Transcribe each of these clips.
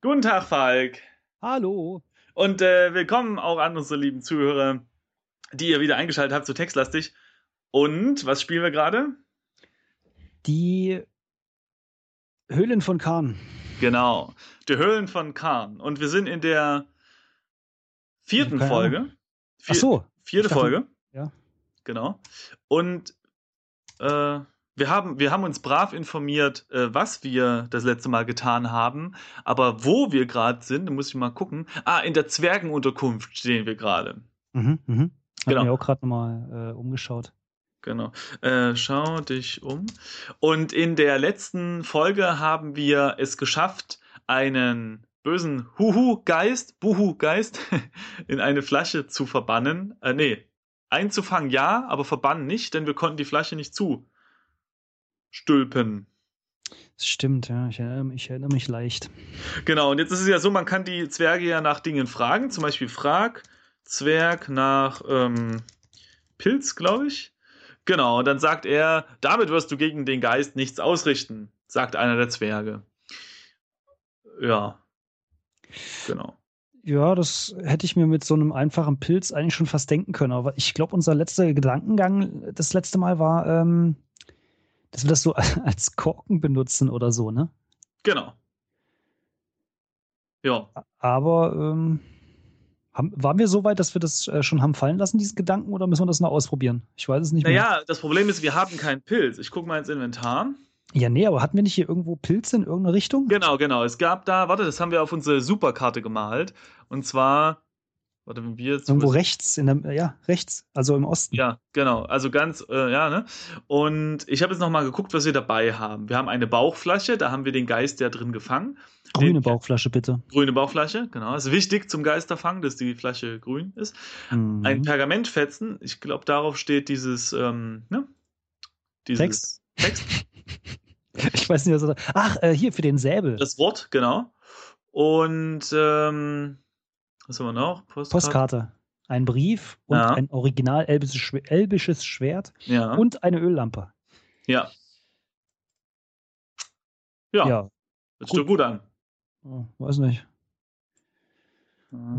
Guten Tag, Falk. Hallo. Und äh, willkommen auch an unsere lieben Zuhörer, die ihr wieder eingeschaltet habt zu Textlastig. Und was spielen wir gerade? Die Höhlen von Kahn. Genau, die Höhlen von Kahn. Und wir sind in der vierten Keine Folge. Vier, Ach so. Vierte dachte- Folge. Ja. Genau. Und äh, wir, haben, wir haben uns brav informiert, äh, was wir das letzte Mal getan haben. Aber wo wir gerade sind, da muss ich mal gucken. Ah, in der Zwergenunterkunft stehen wir gerade. Mhm, mhm. Hab Genau. mir auch gerade nochmal äh, umgeschaut. Genau. Äh, schau dich um. Und in der letzten Folge haben wir es geschafft, einen bösen Huhu-Geist, Buhu-Geist, in eine Flasche zu verbannen. Äh, nee, einzufangen ja, aber verbannen nicht, denn wir konnten die Flasche nicht zustülpen. Das stimmt, ja. Ich erinnere, mich- ich erinnere mich leicht. Genau, und jetzt ist es ja so, man kann die Zwerge ja nach Dingen fragen. Zum Beispiel frag Zwerg nach ähm, Pilz, glaube ich. Genau, und dann sagt er, damit wirst du gegen den Geist nichts ausrichten, sagt einer der Zwerge. Ja. Genau. Ja, das hätte ich mir mit so einem einfachen Pilz eigentlich schon fast denken können. Aber ich glaube, unser letzter Gedankengang das letzte Mal war, ähm, dass wir das so als Korken benutzen oder so, ne? Genau. Ja. Aber ähm, haben, waren wir so weit, dass wir das äh, schon haben fallen lassen, diesen Gedanken, oder müssen wir das noch ausprobieren? Ich weiß es nicht mehr. Naja, das Problem ist, wir haben keinen Pilz. Ich gucke mal ins Inventar. Ja, nee, aber hatten wir nicht hier irgendwo Pilze in irgendeine Richtung? Genau, genau. Es gab da, warte, das haben wir auf unsere Superkarte gemalt. Und zwar, warte, wenn wir jetzt. Irgendwo rechts, in der, ja, rechts, also im Osten. Ja, genau. Also ganz, äh, ja, ne? Und ich habe jetzt nochmal geguckt, was wir dabei haben. Wir haben eine Bauchflasche, da haben wir den Geist ja drin gefangen. Grüne Den- Bauchflasche, bitte. Grüne Bauchflasche, genau. Ist wichtig zum Geisterfang, dass die Flasche grün ist. Mhm. Ein Pergamentfetzen, ich glaube, darauf steht dieses, ähm, ne? Dieses Text? Text. Ich weiß nicht, was er Ach, äh, hier für den Säbel. Das Wort, genau. Und, ähm, was haben wir noch? Postkarte. Postkarte. Ein Brief und Ja. ein original elbisches, Schw- elbisches Schwert Ja. und eine Öllampe. ja. Ja, Ja. das gut. gut an. Oh, weiß nicht.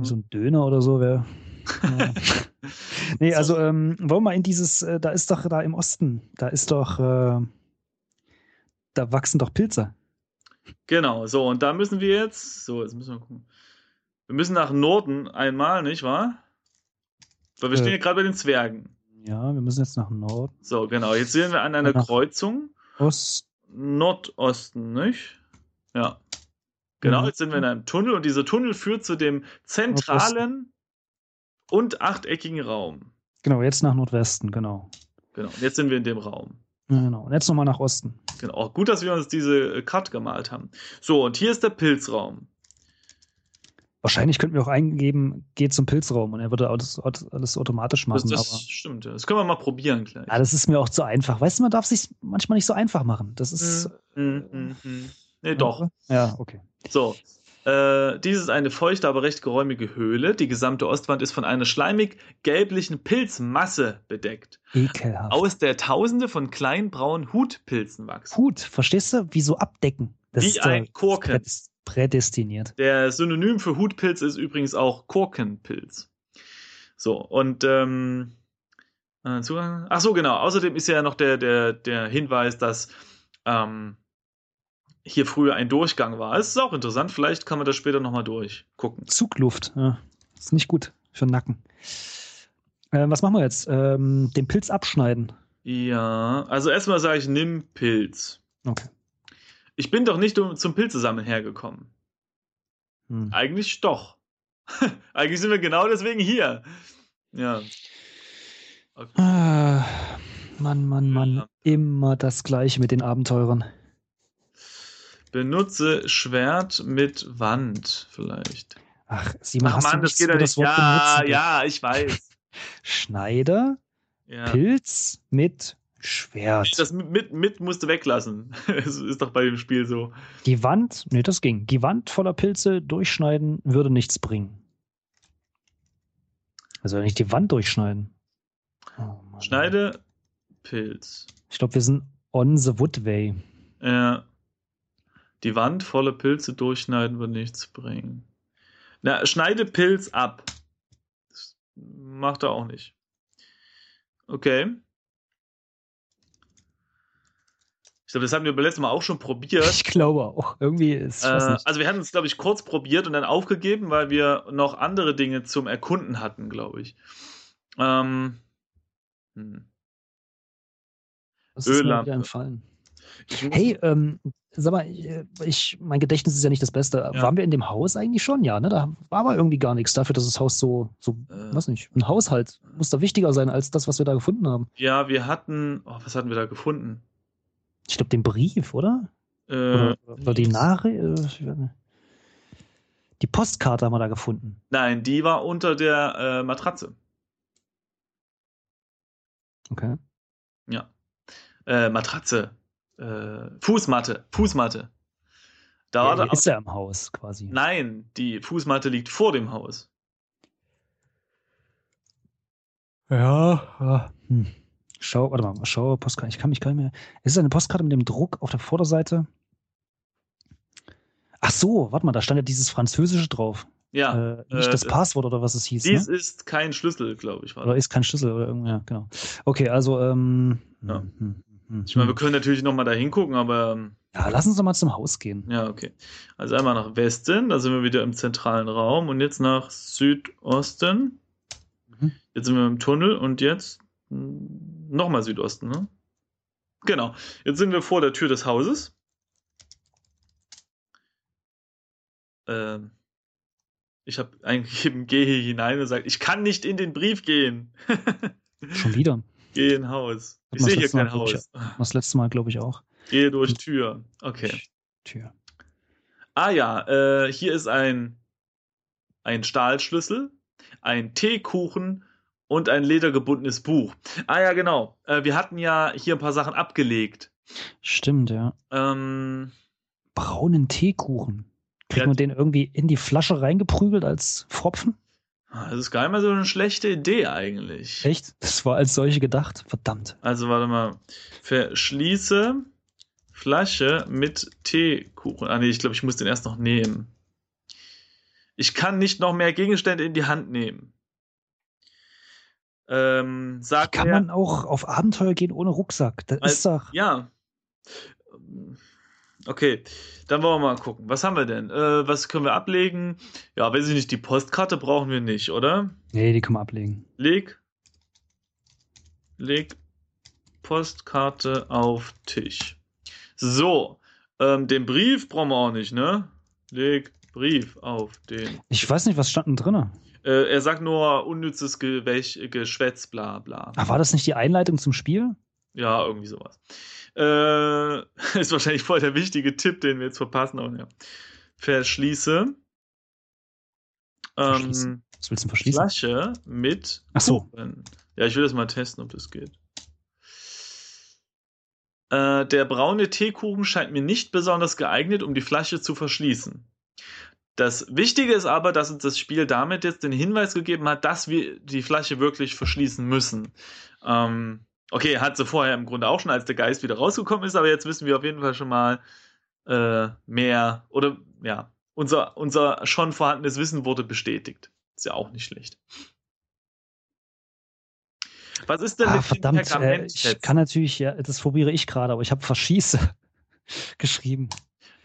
So ein Döner oder so wäre. Ja. nee, So. also ähm, wollen wir mal in dieses, äh, da ist doch da im Osten, da ist doch, äh, da wachsen doch Pilze. Genau, so, und da müssen wir jetzt, so, jetzt müssen wir gucken. Wir müssen nach Norden einmal, nicht wahr? Weil wir Äh. stehen ja gerade bei den Zwergen. Ja, wir müssen jetzt nach Norden, So, genau, jetzt sind wir an einer Nach- Kreuzung. Ost. Nordosten, nicht? Ja. Genau, Mhm. jetzt sind wir in einem Tunnel und dieser Tunnel führt zu dem zentralen und achteckigen Raum. Genau, jetzt nach Nordwesten, genau. Genau, und jetzt sind wir in dem Raum. Ja, Genau. Und jetzt nochmal nach Osten. Genau, auch gut, dass wir uns diese Karte gemalt haben. So, und hier ist der Pilzraum. Wahrscheinlich könnten wir auch eingeben, geht zum Pilzraum und er würde alles, alles automatisch Das, machen. das aber stimmt, das können wir mal probieren gleich. ja, das ist mir auch zu einfach. Weißt du, man darf sich manchmal nicht so einfach machen. Das ist. Mhm, mhm, mhm. Nee, doch. Ja, okay. So. Äh, dies ist eine feuchte, aber recht geräumige Höhle. Die gesamte Ostwand ist von einer schleimig-gelblichen Pilzmasse bedeckt, Ekelhaft. aus der Tausende von kleinen braunen Hutpilzen wachsen. Hut, verstehst du? Wie so abdecken. Das Wie ist ein Korken. prädest- Prädestiniert. Der Synonym für Hutpilz ist übrigens auch Korkenpilz. So, und ähm, äh, Zugang. Ach so, genau. Außerdem ist ja noch der, der, der Hinweis, dass ähm, hier früher ein Durchgang war. Es ist auch interessant, vielleicht kann man das später nochmal durchgucken. Zugluft. Ja. Ist nicht gut für den Nacken. Äh, was machen wir jetzt? Ähm, den Pilz abschneiden. Ja, also erstmal sage ich, nimm Pilz. Okay. Ich bin doch nicht um, zum Pilzesammeln hergekommen. Hm. Eigentlich doch. Eigentlich sind wir genau deswegen hier. Ja. Okay. Ah, Mann, Mann, Mann. Ja. Immer das Gleiche mit den Abenteurern. Benutze Schwert mit Wand vielleicht. Ach, Simon, Ach hast Mann, du das geht ja das Wort Ja, benutzen? ja, ich weiß. Schneider, Ja. Pilz mit Schwert. Das mit, mit musst du weglassen. Es ist doch bei dem Spiel so. Die Wand, nee, das ging. Die Wand voller Pilze durchschneiden würde nichts bringen. Also nicht die Wand durchschneiden. Oh. Schneide Pilz. Ich glaube, wir sind on the wood way. Ja. Die Wand volle Pilze durchschneiden wird nichts bringen. Na, schneide Pilz ab. Das macht er auch nicht. Okay. Ich glaube, das haben wir beim letzten Mal auch schon probiert. Ich glaube auch. Irgendwie ist äh, Also wir hatten es, glaube ich, kurz probiert und dann aufgegeben, weil wir noch andere Dinge zum Erkunden hatten, glaube ich. Ähm, hm. Das ist mir wieder entfallen. Hey, ähm, sag mal, ich, mein Gedächtnis ist ja nicht das Beste. Ja. Waren wir in dem Haus eigentlich schon? Ja, ne? Da war aber irgendwie gar nichts dafür, dass das Haus so, so, äh, was nicht, ein Haushalt muss da wichtiger sein als das, was wir da gefunden haben. Ja, wir hatten, oh, was hatten wir da gefunden? Ich glaube, den Brief, oder? Äh, oder, oder die Nachricht. Äh, die Postkarte haben wir da gefunden. Nein, die war unter der äh, Matratze. Okay. Ja. Äh, Matratze. Äh, Fußmatte. Fußmatte. Da ja, ist er im Haus quasi. Nein, die Fußmatte liegt vor dem Haus. Ja. Hm. Schau, warte mal, schau, Postkarte. Ich kann mich gar nicht mehr. Ist es eine Postkarte mit dem Druck auf der Vorderseite? Ach so, warte mal, da stand ja dieses Französische drauf. Ja. Äh, nicht äh, das Passwort oder was es hieß. Dies ne? ist kein Schlüssel, glaube ich. Oder ist kein Schlüssel oder irgendwie, ja, genau. Okay, also, ähm. Ja. Hm, hm, hm, ich meine, wir können natürlich nochmal da hingucken, aber. Ähm, ja, lass uns doch mal zum Haus gehen. Ja, okay. Also einmal nach Westen, da sind wir wieder im zentralen Raum und jetzt nach Südosten. Mhm. Jetzt sind wir im Tunnel und jetzt nochmal Südosten, ne? Genau. Jetzt sind wir vor der Tür des Hauses. Ähm, ich habe eingegeben, gehe hier hinein und sagt, ich kann nicht in den Brief gehen. Schon wieder. Gehe in Haus. Ich sehe hier kein Haus. Ich, das letzte Mal, glaube ich, auch. Gehe durch Tür. Okay. Tür. Ah ja, äh, hier ist ein, ein Stahlschlüssel, ein Teekuchen und ein ledergebundenes Buch. Ah ja, genau. Äh, wir hatten ja hier ein paar Sachen abgelegt. Stimmt, ja. Ähm, Braunen Teekuchen. Kriegt man den irgendwie in die Flasche reingeprügelt als Pfropfen? Ah, das ist gar nicht mal so eine schlechte Idee eigentlich. Echt? Das war als solche gedacht? Verdammt. Also warte mal. Verschließe Flasche mit Teekuchen. Ah nee, ich glaube, ich muss den erst noch nehmen. Ich kann nicht noch mehr Gegenstände in die Hand nehmen. Ähm, sagt kann er, man auch auf Abenteuer gehen ohne Rucksack? Das ist doch. Ja. Okay, dann wollen wir mal gucken. Was haben wir denn? Äh, was können wir ablegen? Ja, weiß ich nicht, die Postkarte brauchen wir nicht, oder? Nee, die können wir ablegen. Leg. Leg Postkarte auf Tisch. So, ähm, den Brief brauchen wir auch nicht, ne? Leg Brief auf den. Ich weiß nicht, was stand denn drin? Äh, er sagt nur unnützes Gewäch, Geschwätz, bla bla. Ach, war das nicht die Einleitung zum Spiel? Ja, irgendwie sowas. Äh, ist wahrscheinlich voll der wichtige Tipp, den wir jetzt verpassen. Aber ja. Verschließe. Ähm, Was willst du verschließen? Flasche mit Ach so. Ja, ich will das mal testen, ob das geht. Äh, der braune Teekuchen scheint mir nicht besonders geeignet, um die Flasche zu verschließen. Das Wichtige ist aber, dass uns das Spiel damit jetzt den Hinweis gegeben hat, dass wir die Flasche wirklich verschließen müssen. Ähm, Okay, hat sie vorher im Grunde auch schon, als der Geist wieder rausgekommen ist, aber jetzt wissen wir auf jeden Fall schon mal äh, mehr oder ja, unser, unser schon vorhandenes Wissen wurde bestätigt. Ist ja auch nicht schlecht. Was ist denn ah, mit verdammt, äh, Ich kann natürlich, ja, das probiere ich gerade, aber ich habe Verschieße geschrieben.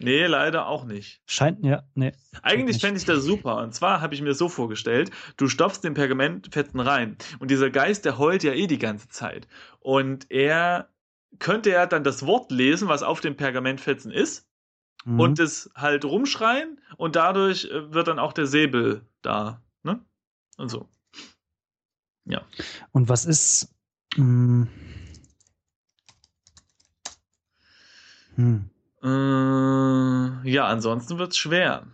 Nee, leider auch nicht. Scheint, ja, nee. Eigentlich fände ich das super. Und zwar habe ich mir so vorgestellt, du stopfst den Pergamentfetzen rein und dieser Geist, der heult ja eh die ganze Zeit. Und er könnte ja dann das Wort lesen, was auf dem Pergamentfetzen ist mhm. und es halt rumschreien und dadurch äh, wird dann auch der Säbel da, ne? Und so. Ja. Und was ist. Hm. Hm. Äh, ja, ansonsten wird es schwer.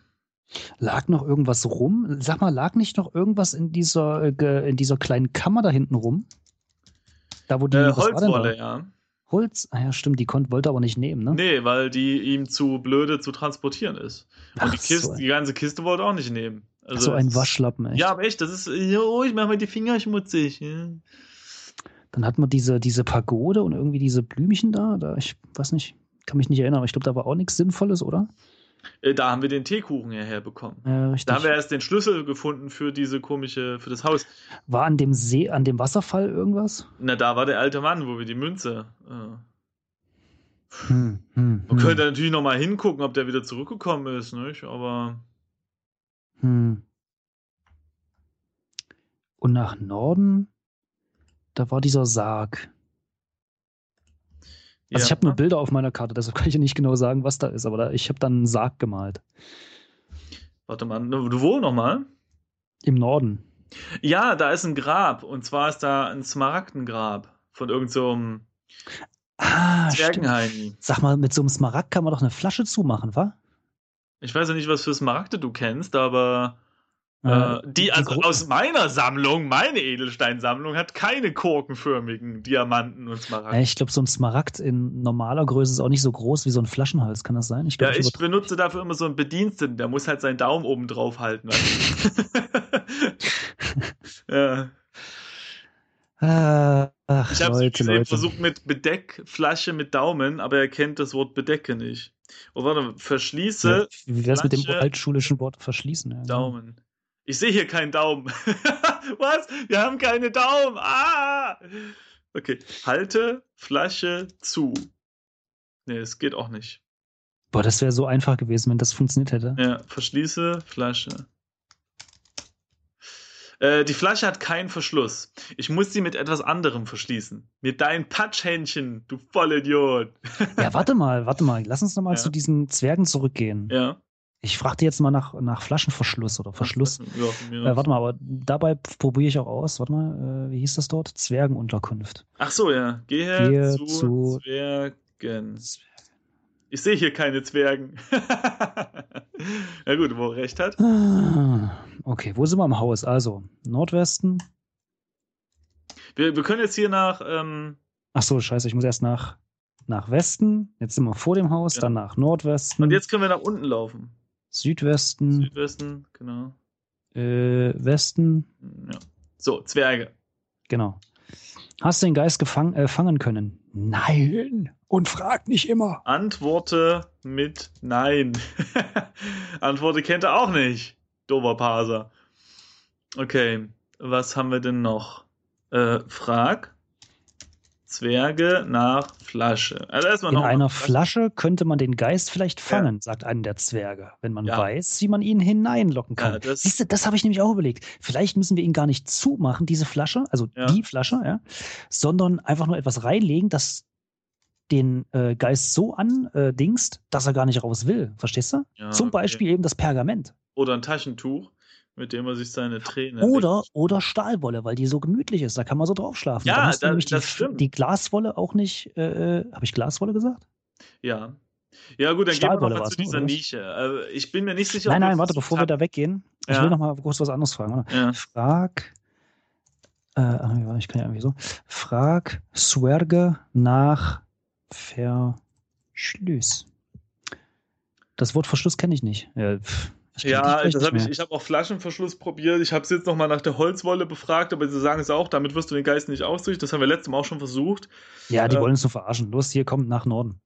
Lag noch irgendwas rum? Sag mal, lag nicht noch irgendwas in dieser, äh, in dieser kleinen Kammer da hinten rum? Da, wo die äh, Holzwolle, ja. Holz? Ah ja, stimmt, die konnte, wollte aber nicht nehmen, ne? Nee, weil die ihm zu blöde zu transportieren ist. Und Ach, die, Kiste, so die ganze Kiste wollte auch nicht nehmen. Also so ein Waschlappen, echt. Ja, aber echt, das ist, oh, ich mach mal die Finger schmutzig. Ja. Dann hat man diese, diese Pagode und irgendwie diese Blümchen da, da, ich weiß nicht, kann mich nicht erinnern, aber ich glaube, da war auch nichts Sinnvolles, oder? Äh, da haben wir den Teekuchen hierher bekommen. Ja. Da haben wir erst den Schlüssel gefunden für diese komische, für das Haus. war an dem See, an dem Wasserfall irgendwas? Na, da war der alte Mann, wo wir die Münze. Äh, Hm, hm, man hm, könnte natürlich noch mal hingucken, ob der wieder zurückgekommen ist, nicht? Aber hm. Und nach Norden, da war dieser Sarg. Also ich habe nur Bilder auf meiner Karte, deshalb kann ich nicht genau sagen, was da ist, aber da, ich habe dann einen Sarg gemalt. Warte mal, du wo noch mal? Im Norden. Ja, da ist ein Grab und zwar ist da ein Smaragdengrab von irgendeinem so Ah, stimmt. Zwergenheini. Sag mal, mit so einem Smaragd kann man doch eine Flasche zumachen, wa? Ich weiß ja nicht, was für Smaragde du kennst, aber Äh, äh, die, also Gro- aus meiner Sammlung, meine Edelsteinsammlung, hat keine korkenförmigen Diamanten und Ja, Smaragde. ich glaube, so ein Smaragd in normaler Größe ist auch nicht so groß wie so ein Flaschenhals, kann das sein? Ich Ja, glaub, ich übertreibe- benutze dafür immer so einen Bediensteten, der muss halt seinen Daumen oben drauf halten. ja. Ah, ach, Ich habe Leute, es Leute. versucht mit Bedeckflasche mit Daumen, aber er kennt das Wort Bedecke nicht. Oh, warte, verschließe Ja, wie wär's mit dem altschulischen Wort verschließen? Ja, genau. Daumen. Ich sehe hier keinen Daumen. Was? Wir haben keine Daumen. Ah! Okay. Halte Flasche zu. Nee, es geht auch nicht. Boah, das wäre so einfach gewesen, wenn das funktioniert hätte. Ja, verschließe Flasche. Äh, die Flasche hat keinen Verschluss. Ich muss sie mit etwas anderem verschließen. Mit deinem Patschhändchen, du Vollidiot. Ja, warte mal, warte mal. Lass uns nochmal Ja. zu diesen Zwergen zurückgehen. Ja. Ich fragte jetzt mal nach, nach Flaschenverschluss oder Verschluss. Ja, Äh, warte mal, aber dabei probiere ich auch aus. Warte mal, äh, wie hieß das dort? Zwergenunterkunft. Ach so, ja. Gehe, Gehe zu, zu- Zwergen. Ich sehe hier keine Zwergen. Na gut, wo er recht hat. Ah, okay, wo sind wir im Haus? Also, Nordwesten. Wir, wir können jetzt hier nach. Ähm, Ach so, scheiße, ich muss erst nach, nach Westen. Jetzt sind wir vor dem Haus, Ja. dann nach Nordwesten. und jetzt können wir nach unten laufen. Südwesten, Südwesten, genau. äh, Westen. Ja. So, Zwerge. Genau. Hast du den Geist gefang, äh, fangen können? Nein. Und frag nicht immer. Antworte mit Nein. Antworte kennt er auch nicht. Dober Parser. Okay, was haben wir denn noch? Äh, frag Zwerge nach Flasche. Also erstmal In noch einer Flasche könnte man den Geist vielleicht fangen, sagt einer der Zwerge, wenn man Ja. weiß, wie man ihn hineinlocken kann. Ja, das- Siehst du, das habe ich nämlich auch überlegt. Vielleicht müssen wir ihn gar nicht zumachen, diese Flasche, also Ja. die Flasche, ja, sondern einfach nur etwas reinlegen, das den äh, Geist so andingst, dass er gar nicht raus will. Verstehst du? Ja, Zum okay. Beispiel eben das Pergament. Oder ein Taschentuch, mit dem er sich seine Tränen. Oder, oder Stahlwolle, weil die so gemütlich ist. Da kann man so drauf schlafen. Ja, da musst du da- nämlich die, das stimmt. die Glaswolle auch nicht. Äh, Habe ich Glaswolle gesagt? Ja. Ja, gut, dann gehen wir Stahlwolle mal zu ne, dieser oder? Nische. Äh, ich bin mir nicht sicher, nein, ob nein, warte, bevor wir da weggehen. Ich Ja. will noch mal kurz was anderes fragen. Ja. Frag. Äh, ah, ich kann ja irgendwie so. Frag Zwerge nach Verschluss. Das Wort Verschluss kenne ich nicht. Ja, pff, ich Ja, das hab ich, ich habe auch Flaschenverschluss probiert. Ich habe es jetzt nochmal nach der Holzwolle befragt, aber sie sagen es auch, damit wirst du den Geist nicht ausrichten. Das haben wir letztes Mal auch schon versucht. ja, die äh, wollen uns nur verarschen. Los, hier kommt nach Norden.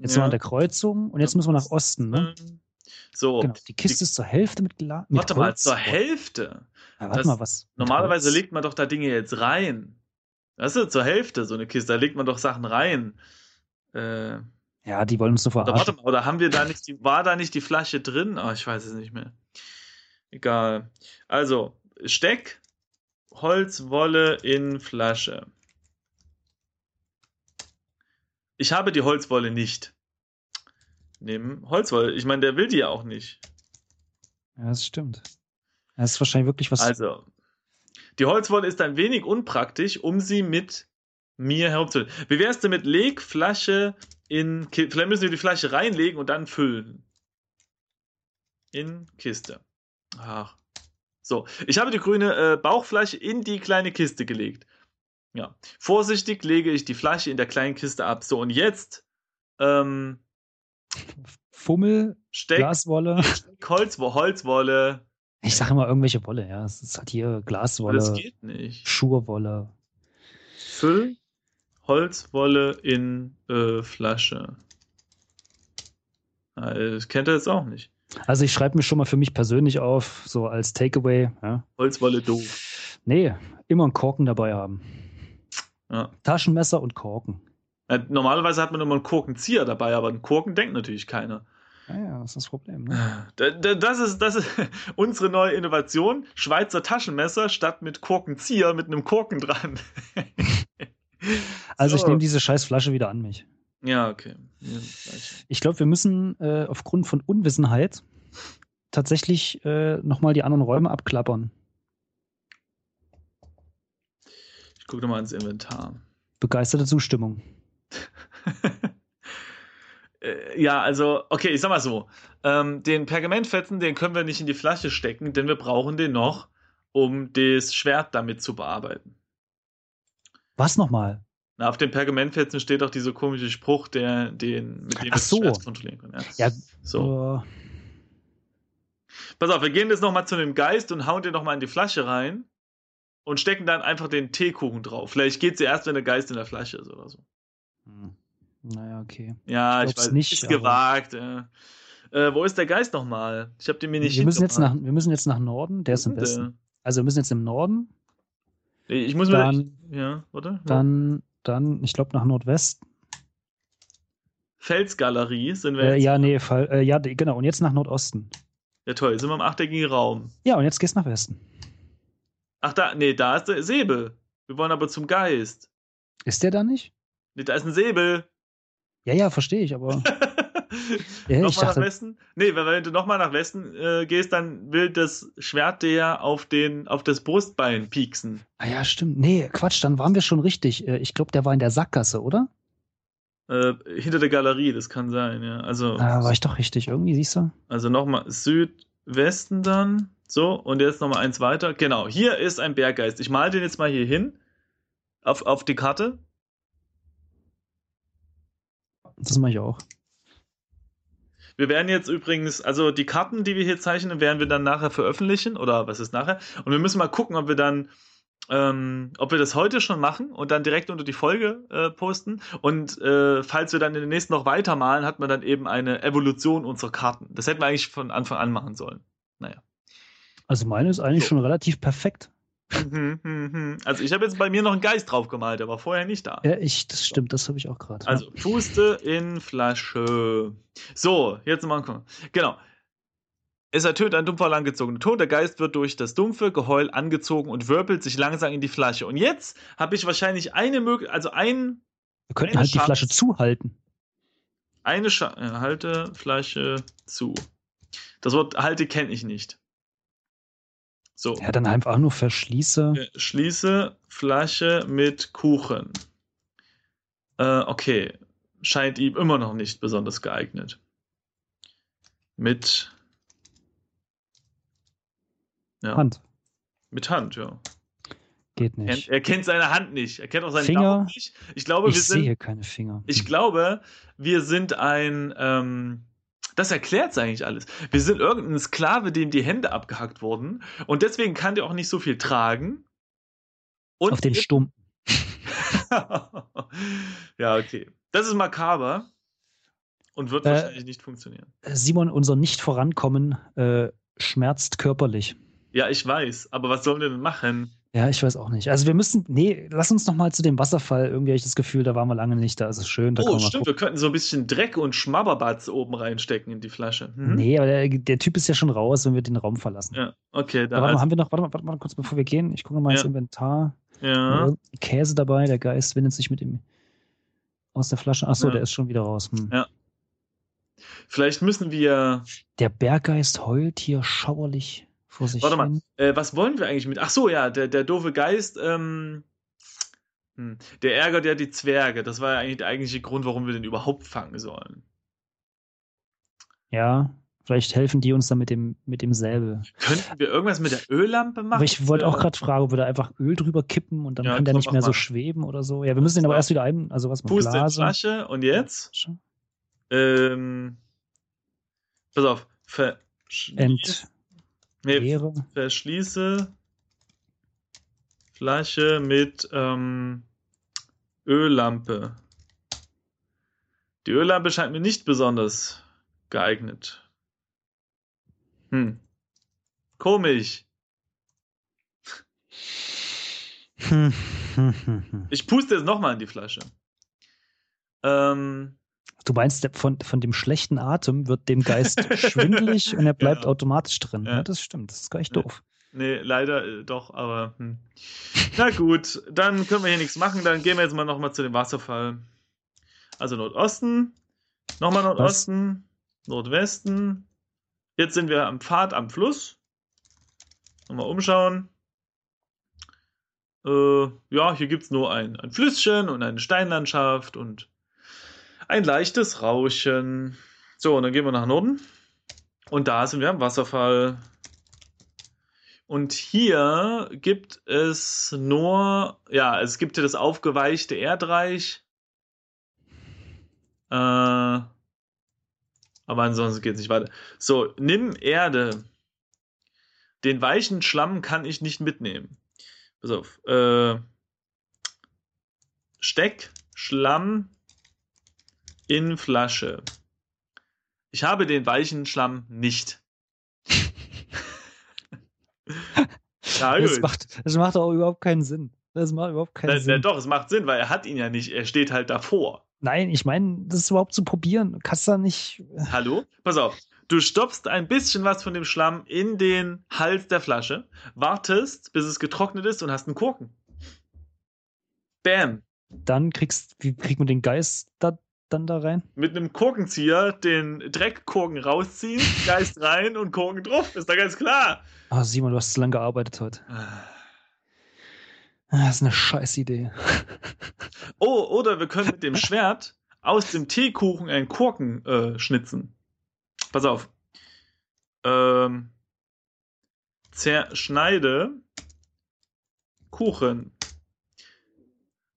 Jetzt sind wir an der Kreuzung und jetzt müssen wir nach Osten. Ne? So, Genau. Die Kiste ist zur Hälfte mit Glas. Warte mal, Holz. zur Hälfte. Ja, warte Das- mal, was? Normalerweise Holz? legt man doch da Dinge jetzt rein. Weißt du, zur Hälfte so eine Kiste, da legt man doch Sachen rein. Äh, Ja, die wollen uns nur oder warte verarschen. mal, oder haben wir da nicht die, war da nicht die Flasche drin? Ah, ich weiß es nicht mehr. Egal. Also, Steck, Holzwolle in Flasche. Ich habe die Holzwolle nicht. Nehmen Holzwolle. Ich meine, der will die ja auch nicht. Ja, das stimmt. Das ist wahrscheinlich wirklich was. Also, die Holzwolle ist ein wenig unpraktisch, um sie mit mir herumzuholen. Wie wär's denn mit leg Flasche in Ki Vielleicht müssen wir die Flasche reinlegen und dann füllen. In Kiste. Ach. So, ich habe die grüne äh, Bauchflasche in die kleine Kiste gelegt. Ja. Vorsichtig lege ich die Flasche in der kleinen Kiste ab. So, und jetzt ähm, Fummel, Steck, Glaswolle. Steck Holzwo Holzwolle. Ich sage immer irgendwelche Wolle, ja. Es ist halt hier Glaswolle, das geht nicht. Schurwolle. Füll Holzwolle in äh, Flasche. Das kennt er jetzt auch nicht. Also ich schreibe mir schon mal für mich persönlich auf, so als Takeaway. Ja. Holzwolle doof. Nee, immer einen Korken dabei haben. Ja. Taschenmesser und Korken. Ja, normalerweise hat man immer einen Korkenzieher dabei, aber einen Korken denkt natürlich keiner. Ja, ja, das ist das Problem. Ne? Das ist, das ist unsere neue Innovation. Schweizer Taschenmesser statt mit Korkenzieher mit einem Korken dran. also so. ich nehme diese scheiß Flasche wieder an mich. Ja, okay. Ja, ich glaube, wir müssen äh, aufgrund von Unwissenheit tatsächlich äh, nochmal die anderen Räume abklappern. Ich gucke nochmal ins Inventar. Begeisterte Zustimmung. Äh, ja, also, okay, ich sag mal so. Ähm, den Pergamentfetzen, den können wir nicht in die Flasche stecken, denn wir brauchen den noch, um das Schwert damit zu bearbeiten. Was nochmal? Na, auf den Pergamentfetzen steht auch dieser komische Spruch, der, den, mit dem wir so. das Schwert kontrollieren können. Ja, ja so. Uh. Pass auf, wir gehen jetzt nochmal zu dem Geist und hauen den nochmal in die Flasche rein und stecken dann einfach den Teekuchen drauf. Vielleicht geht sie erst, wenn der Geist in der Flasche ist oder so. Hm. Naja, okay. Ja, ich, ich weiß nicht. Ist gewagt. Äh. Äh, wo ist der Geist nochmal? Ich habe den mir nicht wir müssen, jetzt nach, wir müssen jetzt nach Norden, der ist im Westen. Also wir müssen jetzt im Norden. Ich muss dann, mir. Ja, oder? Dann, dann, ich glaube, nach Nordwesten. Felsgalerie sind wir äh, jetzt. Ja, nee, Fall, äh, ja, genau. Und jetzt nach Nordosten. Ja, toll. Sind wir im achteckigen Raum. Ja, und jetzt gehst du nach Westen. Ach, da, nee, da ist der Säbel. Wir wollen aber zum Geist. Ist der da nicht? Nee, da ist ein Säbel. Ja, ja, verstehe ich, aber. ja, nochmal nach Westen? Nee, wenn du nochmal nach Westen äh, gehst, dann will das Schwert dir auf, den, auf das Brustbein pieksen. Ah ja, stimmt. Nee, Quatsch, dann waren wir schon richtig. Äh, ich glaube, der war in der Sackgasse, oder? Äh, hinter der Galerie, das kann sein, ja. Also, ah, war ich doch richtig, irgendwie, siehst du? Also nochmal Südwesten dann. So, und jetzt nochmal eins weiter. Genau, hier ist ein Berggeist. Ich male den jetzt mal hier hin. Auf, auf die Karte. Das mache ich auch. Wir werden jetzt übrigens, also die Karten, die wir hier zeichnen, werden wir dann nachher veröffentlichen oder was ist nachher? Und wir müssen mal gucken, ob wir dann, ähm, ob wir das heute schon machen und dann direkt unter die Folge äh, posten. Und äh, falls wir dann in den nächsten noch weitermalen, hat man dann eben eine Evolution unserer Karten. Das hätten wir eigentlich von Anfang an machen sollen. Naja. Also meine ist eigentlich so. schon relativ perfekt. Mhm, mhm. Also ich habe jetzt bei mir noch einen Geist drauf gemalt, der war vorher nicht da. Ja, ich, das stimmt, das habe ich auch gerade. Also Puste in Flasche. So, jetzt mal gucken. Genau. Es ertönt ein dumpfer, langgezogener Ton. Der Geist wird durch das dumpfe Geheul angezogen und wirbelt sich langsam in die Flasche. Und jetzt habe ich wahrscheinlich eine Möglichkeit, also ein. Wir könnten halt Chance. die Flasche zuhalten. Eine Sch halte Flasche zu. Das Wort halte kenne ich nicht. So. Ja, dann einfach nur verschließe. Schließe Flasche mit Kuchen. Äh, okay. Scheint ihm immer noch nicht besonders geeignet. Mit ja. Hand. Mit Hand, ja. Geht nicht. Er, er kennt seine Hand nicht. Er kennt auch seinen Finger. Daumen nicht. Ich glaube, ich wir sind. sehe keine Finger. Ich glaube, wir sind ein ähm, das erklärt eigentlich alles. Wir sind irgendein Sklave, dem die Hände abgehackt wurden und deswegen kann der auch nicht so viel tragen. Und Auf den Stumpen. ja, okay. Das ist makaber und wird äh, wahrscheinlich nicht funktionieren. Simon, unser Nicht-Vorankommen äh, schmerzt körperlich. Ja, ich weiß, aber was sollen wir denn machen? Ja, ich weiß auch nicht. Also wir müssen, nee, lass uns noch mal zu dem Wasserfall. Irgendwie habe ich das Gefühl, da waren wir lange nicht, da ist es schön. Da oh, stimmt, wir könnten so ein bisschen Dreck und Schmabberbatz oben reinstecken in die Flasche. Mhm. Nee, aber der, der, Typ ist ja schon raus, wenn wir den Raum verlassen. Ja, okay. Dann warte mal, haben wir noch, warte mal, warte mal kurz, bevor wir gehen. Ich gucke mal ja. ins Inventar. Ja. Käse dabei, der Geist windet sich mit ihm aus der Flasche. Achso, ja. der ist schon wieder raus. Hm. Ja. Vielleicht müssen wir. Der Berggeist heult hier schauerlich vor sich Warte mal, äh, was wollen wir eigentlich mit? Ach so, ja, der, der doofe Geist, ähm, hm, der ärgert ja die Zwerge. Das war ja eigentlich der eigentliche Grund, warum wir den überhaupt fangen sollen. Ja, vielleicht helfen die uns dann mit dem, mit dem Säbel. Könnten wir irgendwas mit der Öllampe machen? Aber ich wollte auch gerade fragen, ob wir da einfach Öl drüber kippen und dann ja, kann der nicht mehr so schweben oder so. Ja, wir müssen den aber erst wieder ein, also was mit Puste Blase. in Flasche und jetzt? Ähm, pass auf. Ent Nee, verschließe Flasche mit ähm, Öllampe. Die Öllampe scheint mir nicht besonders geeignet. Hm. Komisch. Ich puste jetzt nochmal in die Flasche. Ähm, du meinst, von, von dem schlechten Atem wird dem Geist schwindelig und er bleibt genau. automatisch drin. Ja. ja. das stimmt. Das ist gar nicht doof. Nee, leider äh, doch, aber hm. na gut, dann können wir hier nichts machen. Dann gehen wir jetzt mal nochmal zu dem Wasserfall. Also Nordosten, nochmal Nordosten, Was? Nordwesten. Jetzt sind wir am Pfad am Fluss. Nochmal umschauen. Äh, ja, hier gibt es nur ein, ein Flüsschen und eine Steinlandschaft und ein leichtes Rauschen. So, und dann gehen wir nach Norden. Und da sind wir am Wasserfall. Und hier gibt es nur, ja, es gibt hier das aufgeweichte Erdreich. Äh, aber ansonsten geht es nicht weiter. So, nimm Erde. Den weichen Schlamm kann ich nicht mitnehmen. Pass auf. Äh, Steck Schlamm in Flasche. Ich habe den weichen Schlamm nicht. ja, das, macht, das macht auch überhaupt keinen Sinn. Das macht überhaupt keinen na, Sinn. Na, doch, es macht Sinn, weil er hat ihn ja nicht. Er steht halt davor. Nein, ich meine, das ist überhaupt zu probieren. Du kannst da nicht. Hallo? Pass auf. Du stopfst ein bisschen was von dem Schlamm in den Hals der Flasche, wartest, bis es getrocknet ist und hast einen Korken. Bam. Dann kriegst, wie kriegt man den Geist da dann da rein? Mit einem Korkenzieher den Dreckkorken rausziehen, Geist rein und Korken drauf. Ist da ganz klar. Ah, Simon, du hast zu lange gearbeitet heute. Ah. Ah, das ist eine scheiß Idee. Oh, oder wir können mit dem Schwert aus dem Teekuchen einen Korken äh, schnitzen. Pass auf. Ähm, zerschneide Kuchen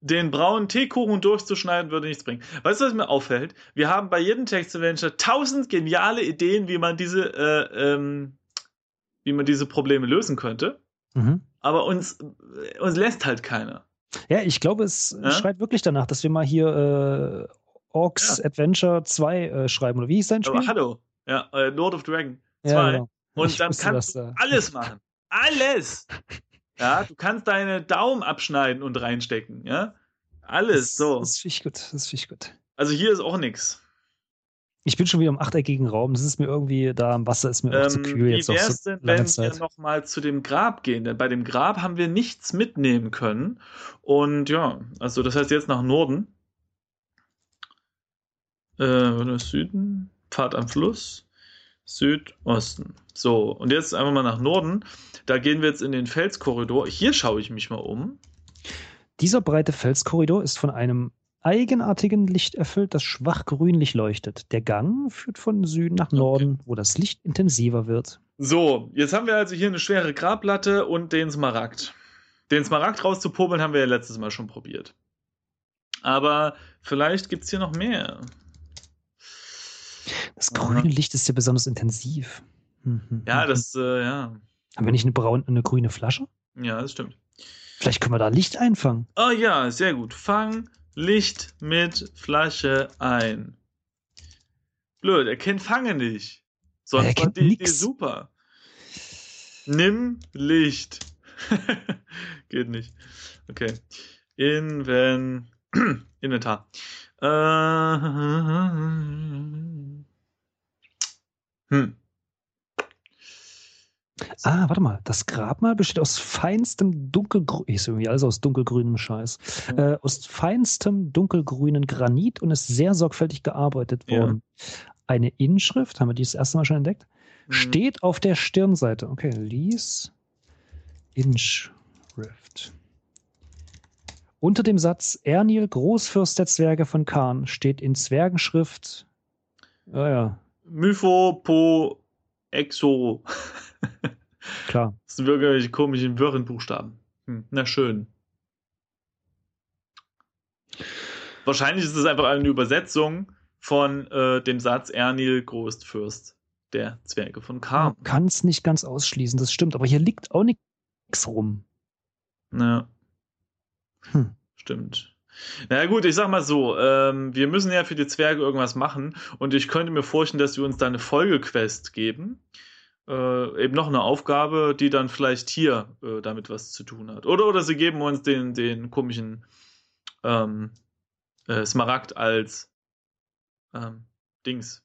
den braunen Teekuchen durchzuschneiden würde nichts bringen. Weißt du, was mir auffällt? Wir haben bei jedem Text Adventure tausend geniale Ideen, wie man diese, äh, ähm, wie man diese Probleme lösen könnte. Mhm. Aber uns, uns lässt halt keiner. Ja, ich glaube, es ja? schreit wirklich danach, dass wir mal hier äh, Orks ja. Adventure 2 äh, schreiben. Oder wie hieß dein Spiel? Aber hallo. Ja, äh, Lord of Dragon 2. Ja, genau. Und ich dann kannst du alles machen. Alles! Ja, du kannst deine Daumen abschneiden und reinstecken, ja. Alles das, so. Das finde ich gut. Das finde ich gut. Also hier ist auch nichts. Ich bin schon wieder im achteckigen Raum. Das ist mir irgendwie da am Wasser ist mir ähm, auch zu kühl jetzt Wie wär's so denn, wenn Zeit. wir nochmal zu dem Grab gehen? Denn bei dem Grab haben wir nichts mitnehmen können. Und ja, also das heißt jetzt nach Norden. Äh, Süden, Pfad am Fluss, Südosten. So, und jetzt einfach mal nach Norden. Da gehen wir jetzt in den Felskorridor. Hier schaue ich mich mal um. Dieser breite Felskorridor ist von einem eigenartigen Licht erfüllt, das schwach grünlich leuchtet. Der Gang führt von Süden nach Norden, okay. wo das Licht intensiver wird. So, jetzt haben wir also hier eine schwere Grabplatte und den Smaragd. Den Smaragd rauszupobeln haben wir ja letztes Mal schon probiert. Aber vielleicht gibt es hier noch mehr. Das grüne Licht ist ja besonders intensiv. Mhm. Ja, das, äh, ja. Haben wir nicht eine, braun, eine grüne Flasche? Ja, das stimmt. Vielleicht können wir da Licht einfangen. Oh ja, sehr gut. Fang Licht mit Flasche ein. Blöd, er kennt Fange nicht. Sonst war die Idee super. Nimm Licht. Geht nicht. Okay. Inven Inventar. Äh, hm. Ah, warte mal. Das Grabmal besteht aus feinstem dunkelgrün, ist irgendwie alles aus dunkelgrünem Scheiß, mhm. äh, aus feinstem dunkelgrünen Granit und ist sehr sorgfältig gearbeitet worden. Ja. Eine Inschrift, haben wir die das erste Mal schon entdeckt, mhm. steht auf der Stirnseite. Okay, lies Inschrift. Unter dem Satz Ernil, Großfürst der Zwerge von Kahn, steht in Zwergenschrift, ah ja. Mypho po exo. Klar. Das sind wirklich komischen wirren Buchstaben. Hm, na schön. Wahrscheinlich ist es einfach eine Übersetzung von äh, dem Satz Ernil Großfürst der Zwerge von Karm. Kann es nicht ganz ausschließen, das stimmt, aber hier liegt auch nichts rum. Ja. Hm. Stimmt. Na gut, ich sag mal so, ähm, wir müssen ja für die Zwerge irgendwas machen und ich könnte mir vorstellen, dass sie uns da eine Folgequest geben. Äh, eben noch eine Aufgabe, die dann vielleicht hier äh, damit was zu tun hat. Oder, oder sie geben uns den, den komischen ähm, äh, Smaragd als ähm, Dings.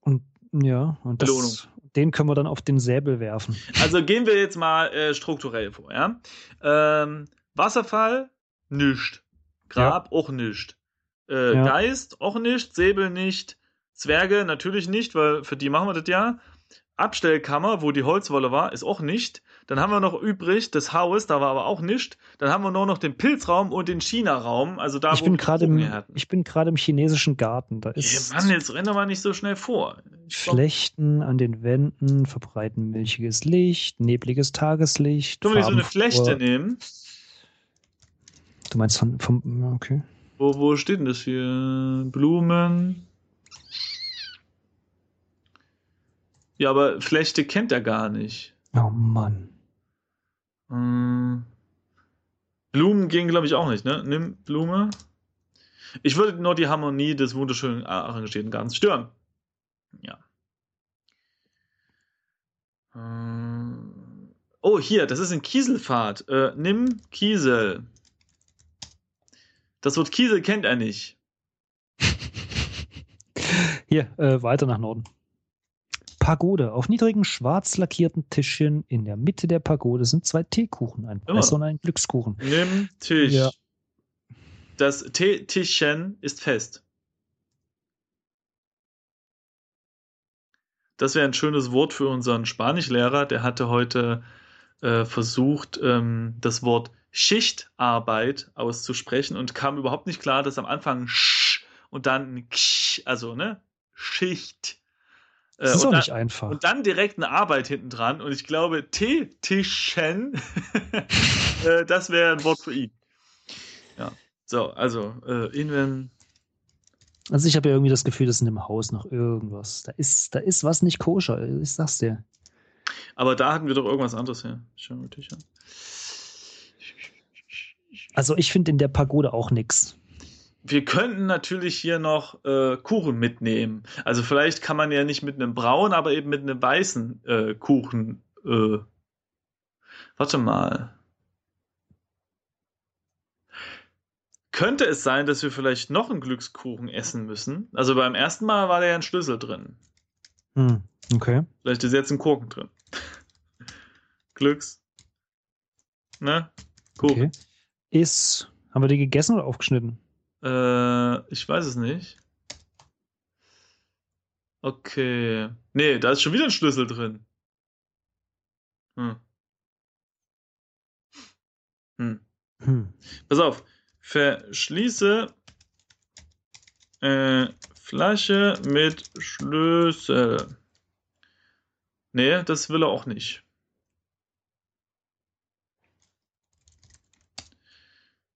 Und ja, und das, Belohnung. Den können wir dann auf den Säbel werfen. Also gehen wir jetzt mal äh, strukturell vor, ja. Ähm, Wasserfall, nischt. Grab, auch nischt. Äh, Ja. Geist, auch nicht. Säbel nicht. Zwerge, natürlich nicht, weil für die machen wir das ja. Abstellkammer, wo die Holzwolle war, ist auch nicht. Dann haben wir noch übrig das Haus, da war aber auch nicht. Dann haben wir nur noch den Pilzraum und den China-Raum, also da, ich wo bin gerade im, hatten. ich bin gerade im chinesischen Garten. Da ist Mann, jetzt renn doch mal nicht so schnell vor. Ich Flechten an den Wänden verbreiten milchiges Licht, nebliges Tageslicht. Können wir so eine Flechte nehmen? Du meinst von, vom, okay. Wo, wo steht denn das hier? Blumen. Ja, aber Flechte kennt er gar nicht. Oh Mann. Hm. Blumen gehen, glaube ich, auch nicht, ne? Nimm Blume. Ich würde nur die Harmonie des wunderschönen arrangierten Gartens stören. Ja. Hm. Oh, hier, das ist ein Kieselpfad. Äh, nimm Kiesel. Das Wort Kiesel kennt er nicht. Hier, äh, weiter nach Norden. Pagode. Auf niedrigen, schwarz lackierten Tischchen in der Mitte der Pagode sind zwei Teekuchen, ein. Messer und ein Glückskuchen. Nimm Tisch. Ja. Das T Tischchen ist fest. Das wäre ein schönes Wort für unseren Spanischlehrer. Der hatte heute äh, versucht, ähm, das Wort Schichtarbeit auszusprechen und kam überhaupt nicht klar, dass am Anfang Sch und dann ein Ksch, also ne Schicht. Äh, Das ist und auch dann- nicht einfach. und dann direkt eine Arbeit hinten dran. Und ich glaube, T-Tischen, äh, das wäre ein Wort für ihn. Ja. So, also, äh, Inven. Also ich habe ja irgendwie das Gefühl, dass in dem Haus noch irgendwas. Da ist, da ist was nicht koscher. Ich sag's dir. Aber da hatten wir doch irgendwas anderes her. Schauen wir Tisch an. Also ich finde in der Pagode auch nix. Wir könnten natürlich hier noch äh, Kuchen mitnehmen. Also vielleicht kann man ja nicht mit einem braunen, aber eben mit einem weißen äh, Kuchen. Äh, warte mal. Könnte es sein, dass wir vielleicht noch einen Glückskuchen essen müssen? Also beim ersten Mal war da ja ein Schlüssel drin. Hm, okay. Vielleicht ist jetzt ein Kuchen drin. Glücks. Ne? Kuchen. okay. Ist, haben wir die gegessen oder aufgeschnitten? Äh, ich weiß es nicht. Okay. Nee, da ist schon wieder ein Schlüssel drin. Hm. Hm. Hm. Pass auf. Verschließe äh, Flasche mit Schlüssel. Nee, das will er auch nicht.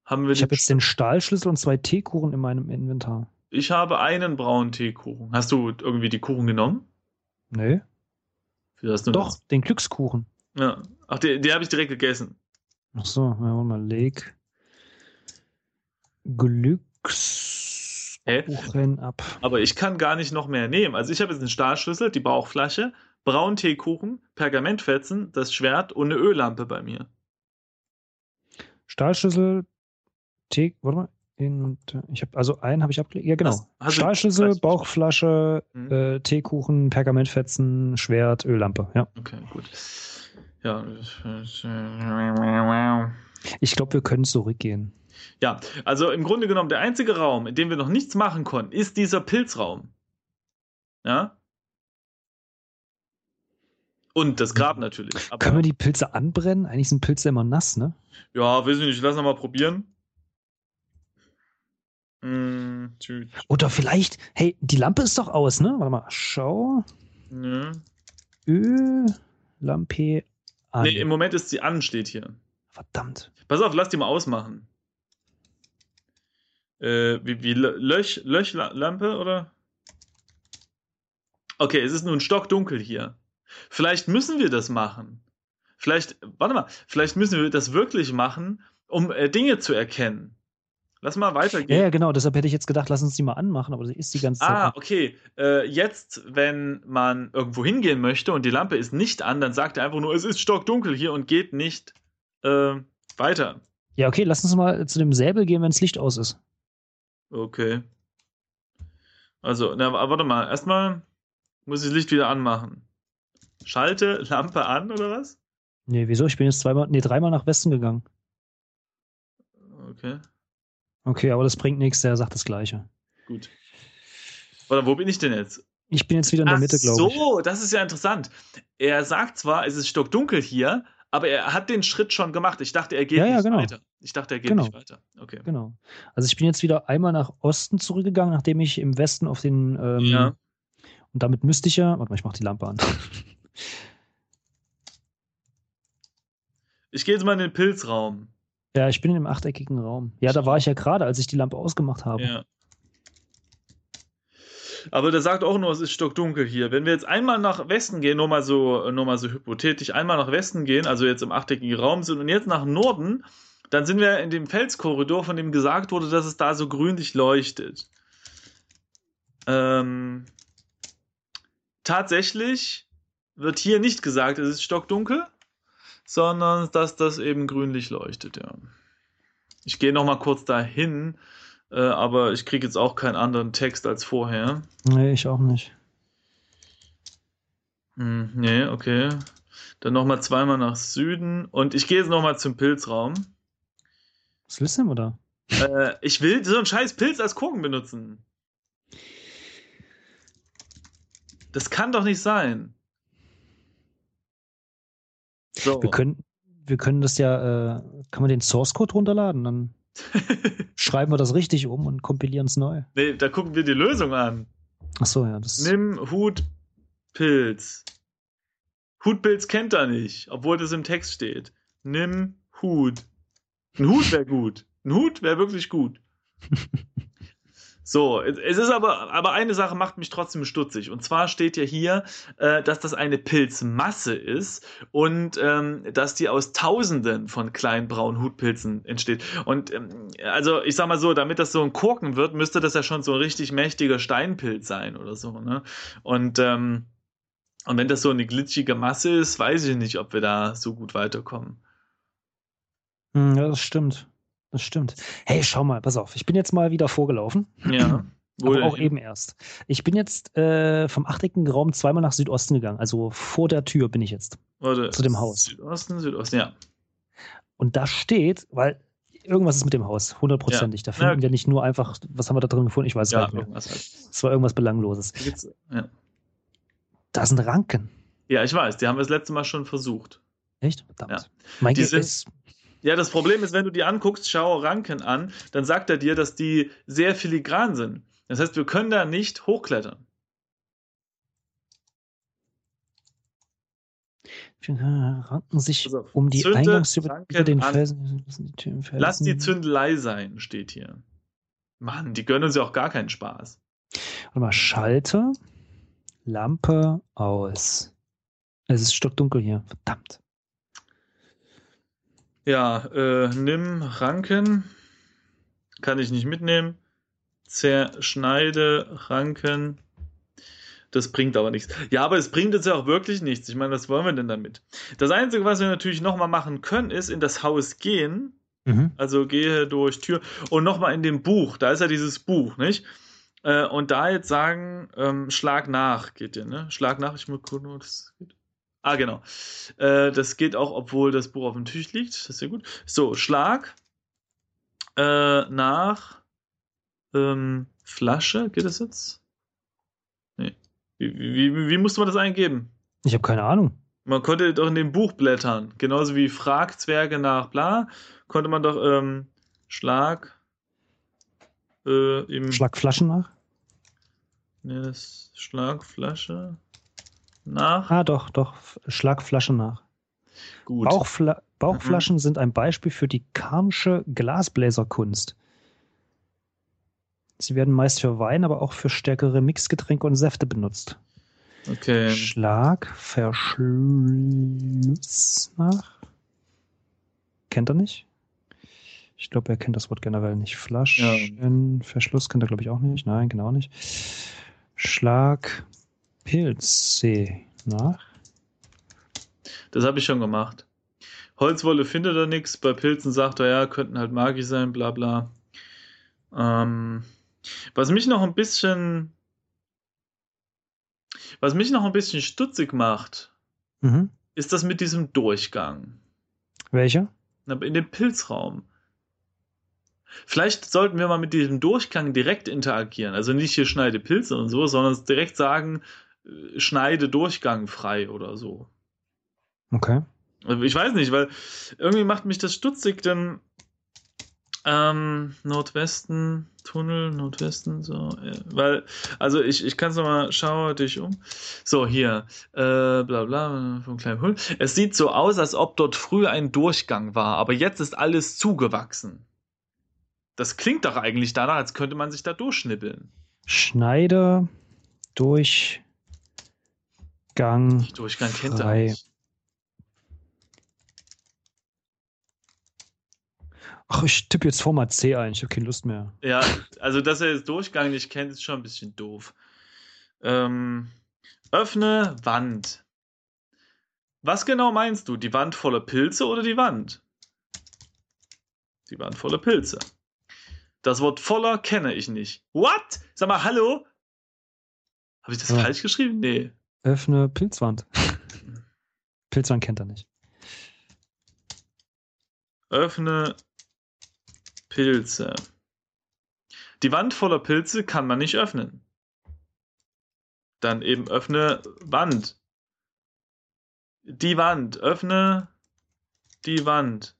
Haben wir Ich den habe jetzt den Stahlschlüssel und zwei Teekuchen in meinem Inventar. Ich habe einen braunen Teekuchen. Hast du irgendwie die Kuchen genommen? Nee. Doch, den Glückskuchen. Das? Ja. Ach, die, die habe ich direkt gegessen. Ach so, ja, warte mal, leg Glückskuchen ab. Aber ich kann gar nicht noch mehr nehmen. Also ich habe jetzt einen Stahlschlüssel, die Bauchflasche, braunen Teekuchen, Pergamentfetzen, das Schwert und eine Öllampe bei mir. Stahlschlüssel, Tee, warte mal. In, ich habe also einen habe ich abgelegt. Ja, genau. Hast- hast du- Stahlschlüssel, Bauchflasche, Mhm. äh, Teekuchen, Pergamentfetzen, Schwert, Öllampe. Ja. Okay, gut. Ja. Ich glaube, wir können zurückgehen. Ja, also im Grunde genommen, der einzige Raum, in dem wir noch nichts machen konnten, ist dieser Pilzraum. Ja? Und das Grab natürlich. Aber, Können wir die Pilze anbrennen? Eigentlich sind Pilze immer nass, ne? ja, weiß ich nicht, lass noch mal probieren. Hm, Oder vielleicht, hey, die Lampe ist doch aus, ne? Warte mal, schau. ne. Öllampe an. Nee, im Moment ist sie an, steht hier. Verdammt. Pass auf, lass die mal ausmachen. Äh, wie, wie Lö- Löch, Löchlampe oder? Okay, es ist nun stockdunkel hier. Vielleicht müssen wir das machen. Vielleicht, warte mal, vielleicht müssen wir das wirklich machen, um äh, Dinge zu erkennen. Lass mal weitergehen. Ja, ja, genau. Deshalb hätte ich jetzt gedacht, lass uns die mal anmachen, aber sie ist die ganze Zeit. Ah, okay. Äh, jetzt, wenn man irgendwo hingehen möchte und die Lampe ist nicht an, dann sagt er einfach nur, es ist stockdunkel hier und geht nicht äh, weiter. Ja, okay, lass uns mal zu dem Säbel gehen, wenn das Licht aus ist. Okay. Also, na, warte mal. Erstmal muss ich das Licht wieder anmachen. Schalte Lampe an oder was? Nee, wieso? Ich bin jetzt zweimal, nee, dreimal nach Westen gegangen. Okay, Okay, aber das bringt nichts, der sagt das Gleiche. gut. Warte, wo bin ich denn jetzt? Ich bin jetzt wieder in der Ach Mitte, glaube ich. so, das ist ja interessant. Er sagt zwar, es ist stockdunkel hier, aber er hat den Schritt schon gemacht. Ich dachte, er geht Ja, ja, nicht genau. weiter. Ich dachte, er geht Genau. nicht weiter. Okay. Genau. Also ich bin jetzt wieder einmal nach Osten zurückgegangen, nachdem ich im Westen auf den ähm, Ja. und damit müsste ich ja, warte mal, ich mach die Lampe an. Ich gehe jetzt mal in den Pilzraum. Ja, ich bin in dem achteckigen Raum. Ja, da war ich ja gerade, als ich die Lampe ausgemacht habe. Ja. Aber der sagt auch nur, es ist stockdunkel hier. Wenn wir jetzt einmal nach Westen gehen, nur mal so, nur mal so hypothetisch, einmal nach Westen gehen, also jetzt im achteckigen Raum sind und jetzt nach Norden, dann sind wir in dem Felskorridor, von dem gesagt wurde, dass es da so grünlich leuchtet. Ähm, tatsächlich wird hier nicht gesagt, es ist stockdunkel, sondern dass das eben grünlich leuchtet, ja. Ich gehe noch mal kurz dahin, äh, aber ich kriege jetzt auch keinen anderen Text als vorher. Nee, ich auch nicht. Hm, nee, okay. Dann noch mal zweimal nach Süden und ich gehe jetzt noch mal zum Pilzraum. Was willst du denn, oder? Äh, ich will so einen scheiß Pilz als Kurken benutzen. Das kann doch nicht sein. So. Wir können, wir können das ja, äh, kann man den Source Code runterladen, dann schreiben wir das richtig um und kompilieren es neu. nee, da gucken wir die Lösung an. Ach so, ja, das Nimm Hutpilz. Hutpilz kennt er nicht, obwohl das im Text steht. Nimm Hut. Ein Hut wäre gut. Ein Hut wäre wirklich gut. So, es ist aber, aber eine Sache macht mich trotzdem stutzig. Und zwar steht ja hier, äh, dass das eine Pilzmasse ist und ähm, dass die aus Tausenden von kleinen braunen Hutpilzen entsteht. Und ähm, also ich sag mal so, damit das so ein Korken wird, müsste das ja schon so ein richtig mächtiger Steinpilz sein oder so. Ne? Und ähm, und wenn das so eine glitschige Masse ist, weiß ich nicht, ob wir da so gut weiterkommen. Hm, ja, das stimmt. Das stimmt. Hey, schau mal, pass auf. Ich bin jetzt mal wieder vorgelaufen. Ja. Wo aber auch eben erst. Ich bin jetzt äh, vom achteckigen Raum zweimal nach Südosten gegangen. Also vor der Tür bin ich jetzt. Warte, zu dem Haus. Südosten, Südosten, ja. Und da steht, weil irgendwas ist mit dem Haus, hundertprozentig. Da finden Ja. wir nicht nur einfach, was haben wir da drin gefunden? Ich weiß es Ja, gar nicht mehr. halt. Es war irgendwas Belangloses. Da Ja. Da sind Ranken. ja, ich weiß, die haben wir das letzte Mal schon versucht. Echt? Verdammt. Ja. Mein Die sind- ist, Ja, das Problem ist, wenn du die anguckst, schau Ranken an, dann sagt er dir, dass die sehr filigran sind. Das heißt, wir können da nicht hochklettern. ranken sich auf. um die Zünde Eingangstür über den. Felsen. lassen die Felsen. Lass die Zündelei sein, steht hier. Mann, die gönnen uns ja auch gar keinen Spaß. Warte mal, Schalter, Lampe aus. Es ist stockdunkel hier. Verdammt. Ja, äh, nimm Ranken. Kann ich nicht mitnehmen. Zerschneide Ranken. Das bringt aber nichts. Ja, aber es bringt uns ja auch wirklich nichts. Ich meine, was wollen wir denn damit? Das Einzige, was wir natürlich nochmal machen können, ist in das Haus gehen. Mhm. Also gehe durch Tür und nochmal in dem Buch. Da ist ja dieses Buch, nicht? Äh, und da jetzt sagen, ähm, Schlag nach geht ja, ne? Schlag nach, ich muss gucken, ob das geht. Ah, genau. Äh, das geht auch, obwohl das Buch auf dem Tisch liegt. Das ist ja gut. So, Schlag äh, nach ähm, Flasche. Geht das jetzt? Nee. Wie, wie, wie musste man das eingeben? Ich habe keine Ahnung. Man konnte doch in dem Buch blättern. Genauso wie Frag Zwerge nach bla, konnte man doch ähm, Schlag äh, im Schlag Flaschen nach. Nee, das Schlagflasche nach. Ah, doch, doch. Schlag Flaschen nach. Gut. Bauchfla Mhm. Bauchflaschen sind ein Beispiel für die Karnsche Glasbläserkunst. Sie werden meist für Wein, aber auch für stärkere Mixgetränke und Säfte benutzt. Okay. Schlag, Verschluss nach. Kennt er nicht? Ich glaube, er kennt das Wort generell nicht. Flaschenverschluss ja. kennt er, glaube ich, auch nicht. Nein, genau nicht. Schlag Pilze nach. Das habe ich schon gemacht. Holzwolle findet er nichts. Bei Pilzen sagt er, ja, könnten halt magisch sein, bla bla. Ähm, was mich noch ein bisschen. Was mich noch ein bisschen stutzig macht, mhm. ist das mit diesem Durchgang. Welcher? In dem Pilzraum. Vielleicht sollten wir mal mit diesem Durchgang direkt interagieren. Also nicht hier schneide Pilze und so, sondern direkt sagen, äh, schneide Durchgang frei oder so. Okay. Also ich weiß nicht, weil irgendwie macht mich das stutzig, denn ähm, Nordwesten, Tunnel, Nordwesten, so, äh, weil, also ich, ich kann es nochmal, schau dich um. So, hier, äh, bla bla, vom kleinen Hund. Es sieht so aus, als ob dort früher ein Durchgang war, aber jetzt ist alles zugewachsen. Das klingt doch eigentlich danach, als könnte man sich da durchschnippeln. Schneide, Durchgang. Durchgang kennt er nicht. Ach, ich tippe jetzt Format C ein, ich habe keine Lust mehr. Ja, also dass er jetzt Durchgang nicht kennt, ist schon ein bisschen doof. Ähm, öffne Wand. Was genau meinst du? Die Wand voller Pilze oder die Wand? Die Wand voller Pilze. Das Wort voller kenne ich nicht. What? Sag mal, hallo? Habe ich das ja. falsch geschrieben? Nee. Öffne Pilzwand. Pilzwand kennt er nicht. Öffne Pilze. Die Wand voller Pilze kann man nicht öffnen. Dann eben öffne Wand. Die Wand. Öffne die Wand.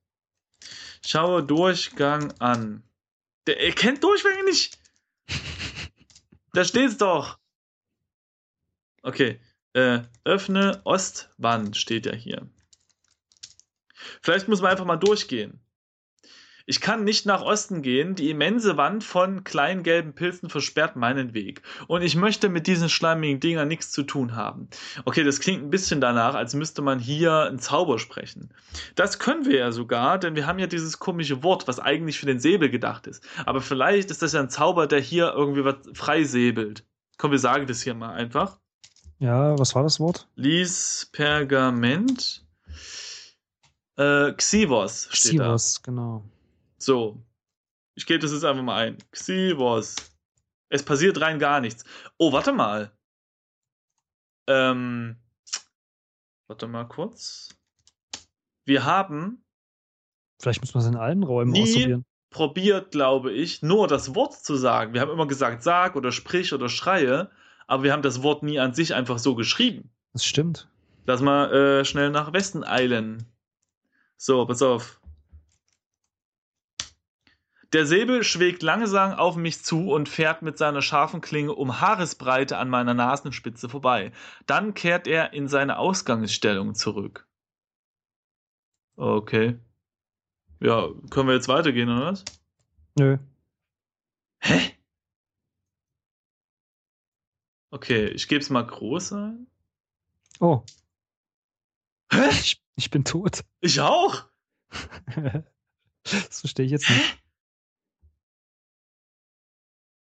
Schaue Durchgang an. Der erkennt Durchgänge nicht. da steht's doch. Okay. Äh, öffne Ostwand steht ja hier. Vielleicht muss man einfach mal durchgehen. Ich kann nicht nach Osten gehen, die immense Wand von kleinen gelben Pilzen versperrt meinen Weg. Und ich möchte mit diesen schleimigen Dingern nichts zu tun haben. Okay, das klingt ein bisschen danach, als müsste man hier einen Zauber sprechen. Das können wir ja sogar, denn wir haben ja dieses komische Wort, was eigentlich für den Säbel gedacht ist. Aber vielleicht ist das ja ein Zauber, der hier irgendwie was freisäbelt. Komm, wir sagen das hier mal einfach. Ja, was war das Wort? Lies Pergament. Äh, Xivos steht Xivos, da. genau. So. Ich gebe das jetzt einfach mal ein. Xivos. Es passiert rein gar nichts. Oh, warte mal. Ähm. Warte mal kurz. Wir haben. Vielleicht muss man es in allen Räumen nie ausprobieren. probiert, glaube ich, nur das Wort zu sagen. Wir haben immer gesagt, sag oder sprich oder schreie, aber wir haben das Wort nie an sich einfach so geschrieben. Das stimmt. Lass mal äh, schnell nach Westen eilen. So, pass auf. Der Säbel schlägt langsam auf mich zu und fährt mit seiner scharfen Klinge um Haaresbreite an meiner Nasenspitze vorbei. Dann kehrt er in seine Ausgangsstellung zurück. Okay. Ja, können wir jetzt weitergehen, oder was? Nö. Hä? Okay, ich gebe es mal groß ein. Oh. Hä? Ich, ich bin tot. Ich auch. das verstehe ich jetzt nicht.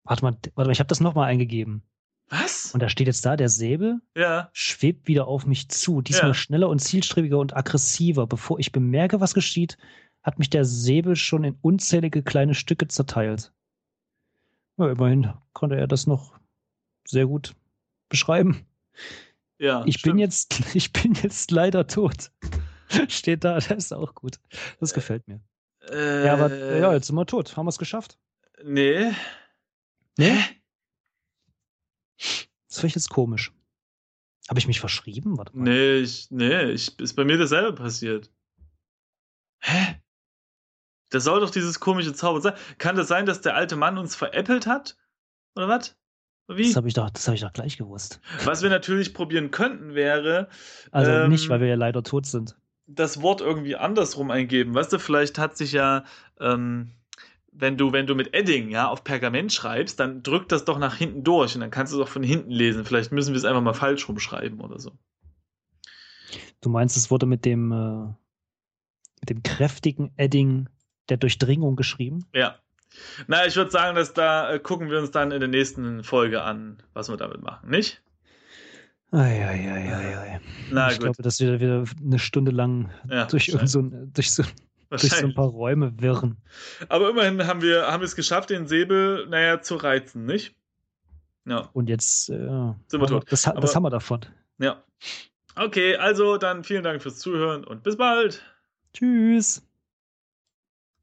Warte mal, warte mal ich habe das nochmal eingegeben. Was? Und da steht jetzt da, der Säbel ja. schwebt wieder auf mich zu. Diesmal ja. schneller und zielstrebiger und aggressiver. Bevor ich bemerke, was geschieht, hat mich der Säbel schon in unzählige kleine Stücke zerteilt. Ja, immerhin konnte er das noch sehr gut beschreiben. Ja. Ich stimmt. bin jetzt, ich bin jetzt leider tot. Steht da, das ist auch gut. Das gefällt mir. Äh, ja, aber ja, jetzt sind wir tot. Haben wir es geschafft? Nee. Nee? Das finde ich jetzt komisch. Habe ich mich verschrieben? Warte mal. Nee, ich, nee, ich, ist bei mir dasselbe passiert. Hä? Das soll doch dieses komische Zauber sein. Kann das sein, dass der alte Mann uns veräppelt hat? Oder was? Wie? Das habe ich, doch, hab ich doch gleich gewusst. Was wir natürlich probieren könnten, wäre. Also ähm, nicht, weil wir ja leider tot sind. Das Wort irgendwie andersrum eingeben. Weißt du, vielleicht hat sich ja ähm, wenn du, wenn du mit Edding ja auf Pergament schreibst, dann drückt das doch nach hinten durch und dann kannst du es auch von hinten lesen. Vielleicht müssen wir es einfach mal falsch rumschreiben oder so. Du meinst, es wurde mit dem, äh, mit dem kräftigen Edding der Durchdringung geschrieben. Ja. Na, ich würde sagen, dass da äh, gucken wir uns dann in der nächsten Folge an, was wir damit machen, nicht? Eieieiei. Na, ich gut. glaube, dass wir wieder eine Stunde lang ja, durch, so, durch, so, durch so ein paar Räume wirren. Aber immerhin haben wir haben es geschafft, den Säbel, naja, zu reizen, nicht? Ja. Und jetzt äh, sind wir tot. Das, das Aber, haben wir davon. Ja. Okay, also dann vielen Dank fürs Zuhören und bis bald. Tschüss.